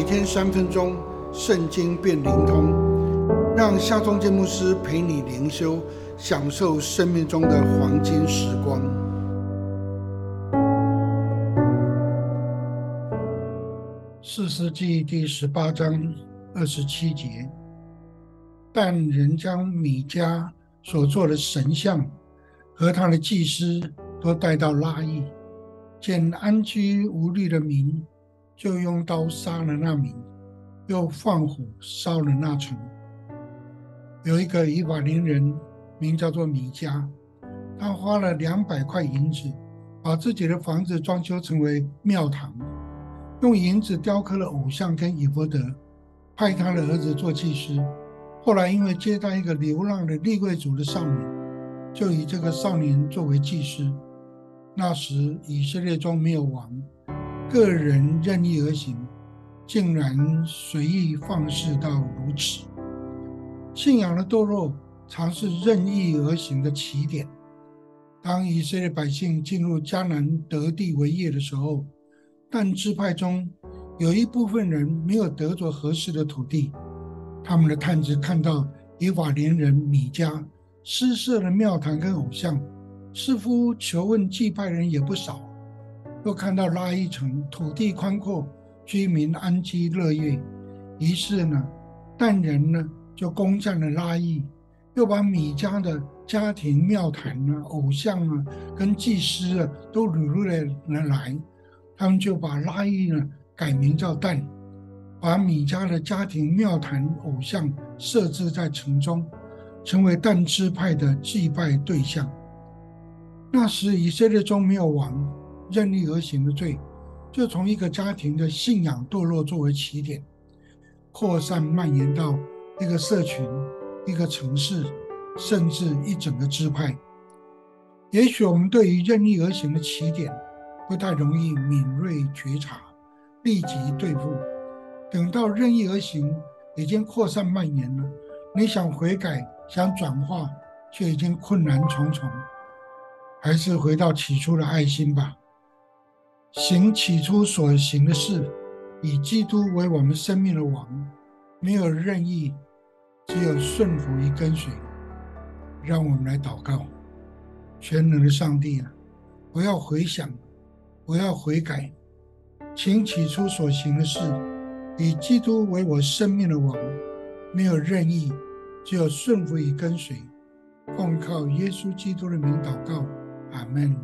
每天三分钟，圣经变灵通，让夏忠建牧师陪你灵修，享受生命中的黄金时光。四世纪第十八章二十七节，但人将米迦所做的神像和他的祭司都带到拉邑，见安居无虑的民，就用刀杀了那民，又放火烧了那城。有一个以法莲人，名叫做米迦，他花了两百块银子，把自己的房子装修成为庙堂。用银子雕刻了偶像跟以弗德，派他的儿子做祭司。后来因为接待一个流浪的立贵族的少年，就以这个少年作为祭司。那时以色列中没有王，个人任意而行，竟然随意放肆到如此。信仰的堕落常是任意而行的起点。当以色列百姓进入迦南得地为业的时候，但支派中有一部分人没有得着合适的土地，他们的探子看到以法莲人米迦施设了庙堂跟偶像，似乎求问祭拜人也不少。又看到拉一城土地宽阔，居民安居乐业，于是呢，但人呢就攻占了拉伊，又把米迦的家庭庙坛啊、偶像啊跟祭司啊都掳入了来。他们就把拉伊呢改名叫但，把米迦的家庭庙坛偶像设置在城中，成为但支派的祭拜对象。那时以色列中没有王，任意而行的罪，就从一个家庭的信仰堕落作为起点，扩散蔓延到一个社群、一个城市，甚至一整个支派。也许我们对于任意而行的起点。不太容易敏锐觉察，立即对付。等到任意而行，已经扩散蔓延了。你想悔改、想转化，却已经困难重重。还是回到起初的爱心吧，行起初所行的事，以基督为我们生命的王，没有任意，只有顺服与跟随。让我们来祷告，全能的上帝啊，不要回想。我要悔改，请起初所行的事，以基督为我生命的王，没有任意，只有顺服与跟随。奉靠耶稣基督的名祷告，阿门。